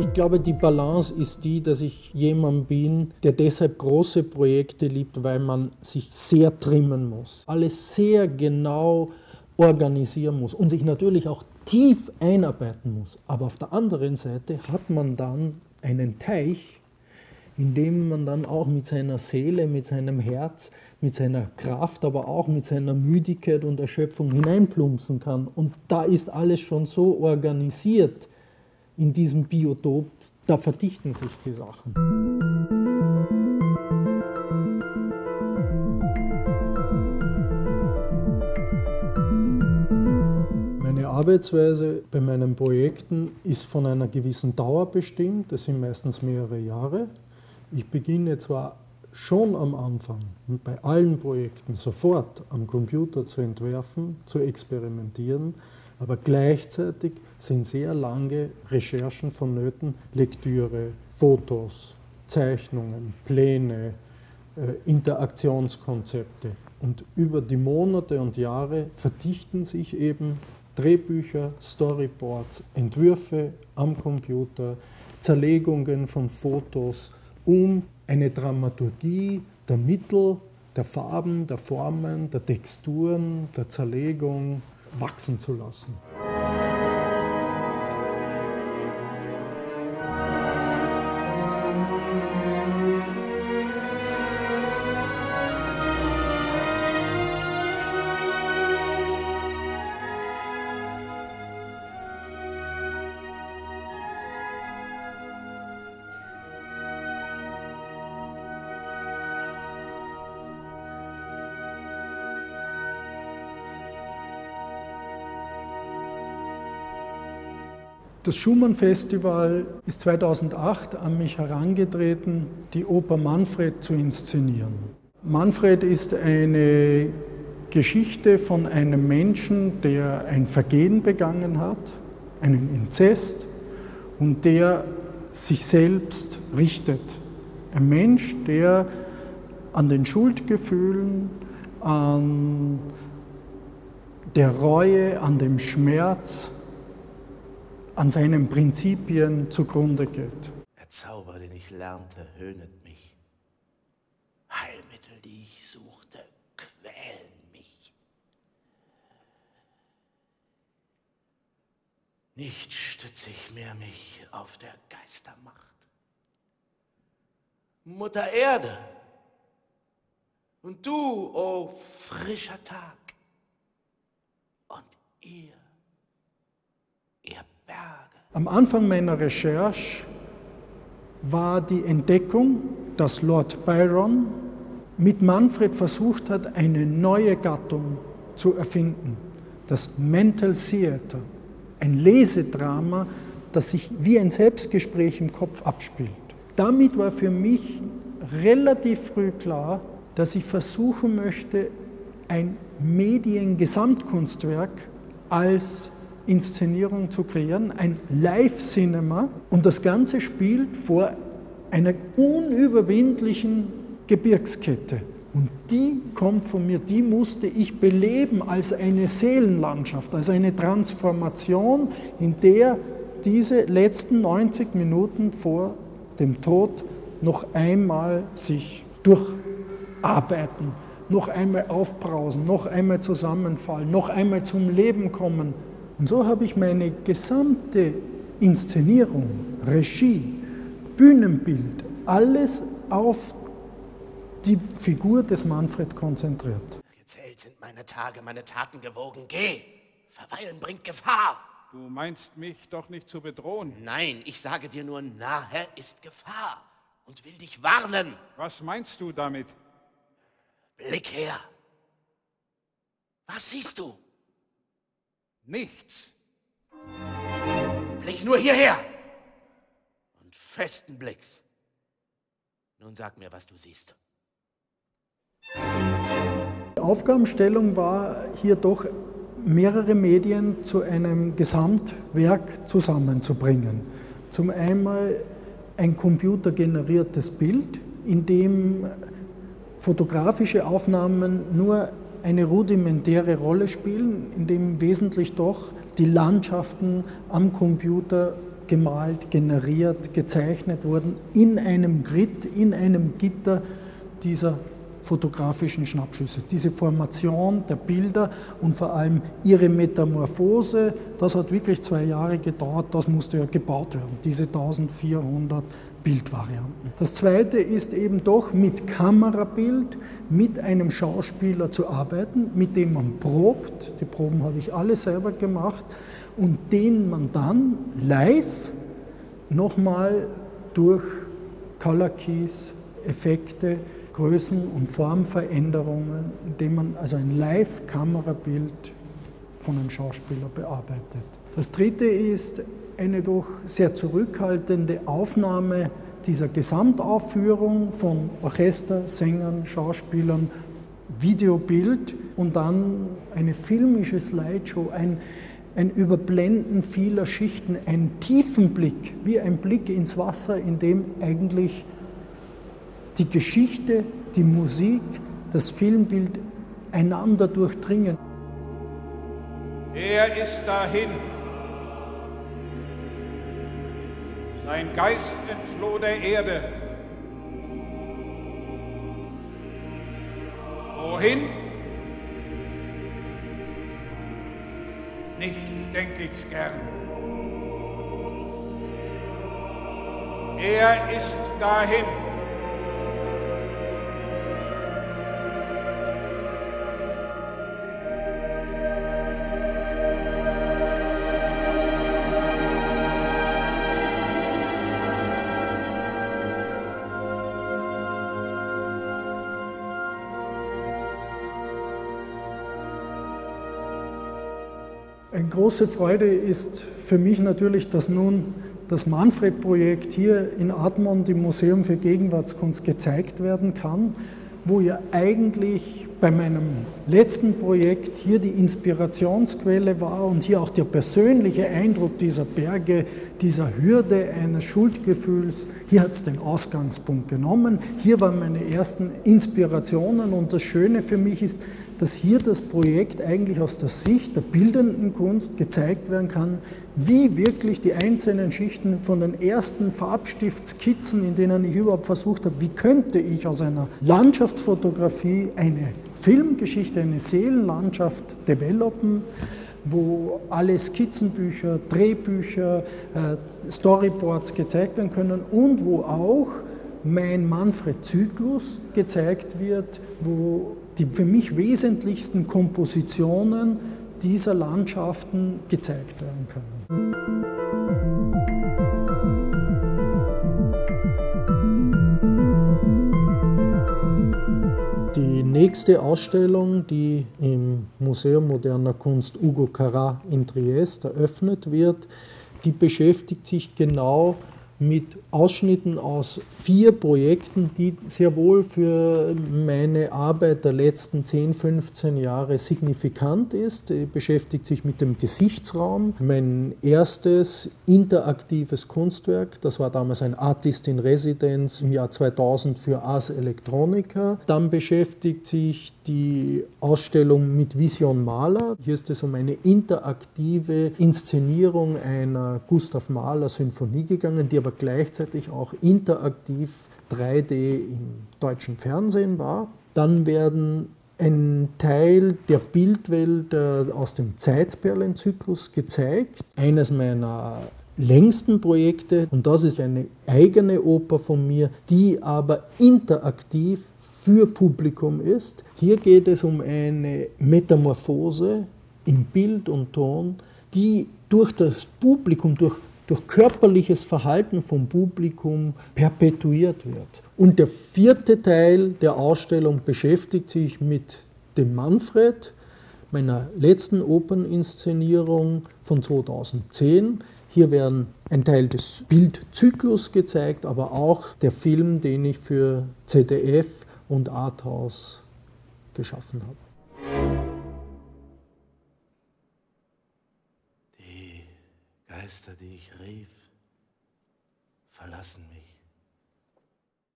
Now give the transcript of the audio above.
Ich glaube, die Balance ist die, dass ich jemand bin, der deshalb große Projekte liebt, weil man sich sehr trimmen muss, alles sehr genau organisieren muss und sich natürlich auch tief einarbeiten muss. Aber auf der anderen Seite hat man dann einen Teich, in dem man dann auch mit seiner Seele, mit seinem Herz, mit seiner Kraft, aber auch mit seiner Müdigkeit und Erschöpfung hineinplumpsen kann. Und da ist alles schon so organisiert, in diesem Biotop, da verdichten sich die Sachen. Meine Arbeitsweise bei meinen Projekten ist von einer gewissen Dauer bestimmt, das sind meistens mehrere Jahre. Ich beginne zwar schon am Anfang bei allen Projekten sofort am Computer zu entwerfen, zu experimentieren, aber gleichzeitig sind sehr lange Recherchen vonnöten, Lektüre, Fotos, Zeichnungen, Pläne, äh, Interaktionskonzepte. Und über die Monate und Jahre verdichten sich eben Drehbücher, Storyboards, Entwürfe am Computer, Zerlegungen von Fotos, um eine Dramaturgie der Mittel, der Farben, der Formen, der Texturen, der Zerlegung, wachsen zu lassen. Das Schumann-Festival ist 2008 an mich herangetreten, die Oper Manfred zu inszenieren. Manfred ist eine Geschichte von einem Menschen, der ein Vergehen begangen hat, einen Inzest, und der sich selbst richtet. Ein Mensch, der an den Schuldgefühlen, an der Reue, an dem Schmerz, an seinen Prinzipien zugrunde geht. Der Zauber, den ich lernte, höhnet mich. Heilmittel, die ich suchte, quälen mich. Nicht stütze ich mehr mich auf der Geistermacht. Mutter Erde, und du, o oh frischer Tag, und ihr. Am Anfang meiner Recherche war die Entdeckung, dass Lord Byron mit Manfred versucht hat, eine neue Gattung zu erfinden, das Mental Theater, ein Lesedrama, das sich wie ein Selbstgespräch im Kopf abspielt. Damit war für mich relativ früh klar, dass ich versuchen möchte, ein Mediengesamtkunstwerk als Inszenierung zu kreieren, ein Live-Cinema. Und das Ganze spielt vor einer unüberwindlichen Gebirgskette. Und die kommt von mir, die musste ich beleben als eine Seelenlandschaft, als eine Transformation, in der diese letzten 90 Minuten vor dem Tod noch einmal sich durcharbeiten, noch einmal aufbrausen, noch einmal zusammenfallen, noch einmal zum Leben kommen. Und so habe ich meine gesamte Inszenierung, Regie, Bühnenbild, alles auf die Figur des Manfred konzentriert. Gezählt sind meine Tage, meine Taten gewogen. Geh! Verweilen bringt Gefahr. Du meinst mich doch nicht zu bedrohen. Nein, ich sage dir nur, nahe ist Gefahr und will dich warnen. Was meinst du damit? Blick her. Was siehst du? Nichts. Blick nur hierher. Und festen Blicks. Nun sag mir, was du siehst. Die Aufgabenstellung war hier doch, mehrere Medien zu einem Gesamtwerk zusammenzubringen. Zum einen ein computergeneriertes Bild, in dem fotografische Aufnahmen nur eine rudimentäre Rolle spielen, indem wesentlich doch die Landschaften am Computer gemalt, generiert, gezeichnet wurden in einem Grid, in einem Gitter dieser fotografischen Schnappschüsse. Diese Formation der Bilder und vor allem ihre Metamorphose, das hat wirklich zwei Jahre gedauert, das musste ja gebaut werden, diese 1400 Bildvarianten. Das zweite ist eben doch mit Kamerabild, mit einem Schauspieler zu arbeiten, mit dem man probt. Die Proben habe ich alle selber gemacht und den man dann live nochmal durch Color Keys, Effekte, Größen- und Formveränderungen, indem man also ein Live-Kamerabild von einem Schauspieler bearbeitet. Das dritte ist eine doch sehr zurückhaltende Aufnahme dieser Gesamtaufführung von Orchester, Sängern, Schauspielern, Videobild und dann eine filmische Slideshow, ein, ein Überblenden vieler Schichten, ein Tiefenblick, wie ein Blick ins Wasser, in dem eigentlich die Geschichte, die Musik, das Filmbild einander durchdringen. Er ist dahin. Sein Geist entfloh der Erde. Wohin? Nicht denk ich's gern. Er ist dahin. Große Freude ist für mich natürlich, dass nun das Manfred-Projekt hier in Admont im Museum für Gegenwartskunst gezeigt werden kann, wo ja eigentlich bei meinem letzten Projekt hier die Inspirationsquelle war und hier auch der persönliche Eindruck dieser Berge, dieser Hürde eines Schuldgefühls, hier hat es den Ausgangspunkt genommen, hier waren meine ersten Inspirationen und das Schöne für mich ist, dass hier das Projekt eigentlich aus der Sicht der bildenden Kunst gezeigt werden kann, wie wirklich die einzelnen Schichten von den ersten Farbstiftskizzen, in denen ich überhaupt versucht habe, wie könnte ich aus einer Landschaftsfotografie eine Filmgeschichte, eine Seelenlandschaft developen, wo alle Skizzenbücher, Drehbücher, äh, Storyboards gezeigt werden können und wo auch mein Manfred-Zyklus gezeigt wird, wo die für mich wesentlichsten Kompositionen dieser Landschaften gezeigt werden können. Die nächste Ausstellung, die im Museum moderner Kunst Ugo Carrà in Triest eröffnet wird, die beschäftigt sich genau mit Ausschnitten aus vier Projekten, die sehr wohl für meine Arbeit der letzten 10, 15 Jahre signifikant ist. Die beschäftigt sich mit dem Gesichtsraum. Mein erstes interaktives Kunstwerk, das war damals ein Artist in Residence im Jahr 2000 für Ars Electronica. Dann beschäftigt sich die Ausstellung mit Vision Mahler. Hier ist es um eine interaktive Inszenierung einer Gustav Mahler Symphonie gegangen, die aber gleichzeitig auch interaktiv 3D im deutschen Fernsehen war. Dann werden ein Teil der Bildwelt äh, aus dem Zeitperlenzyklus gezeigt. Eines meiner längsten Projekte und das ist eine eigene Oper von mir, die aber interaktiv für Publikum ist. Hier geht es um eine Metamorphose in Bild und Ton, die durch das Publikum, durch, durch körperliches Verhalten vom Publikum perpetuiert wird. Und der vierte Teil der Ausstellung beschäftigt sich mit dem Manfred, meiner letzten Operninszenierung von 2010. Hier werden ein Teil des Bildzyklus gezeigt, aber auch der Film, den ich für ZDF und Arthouse geschaffen habe. Die Geister, die ich rief, verlassen mich.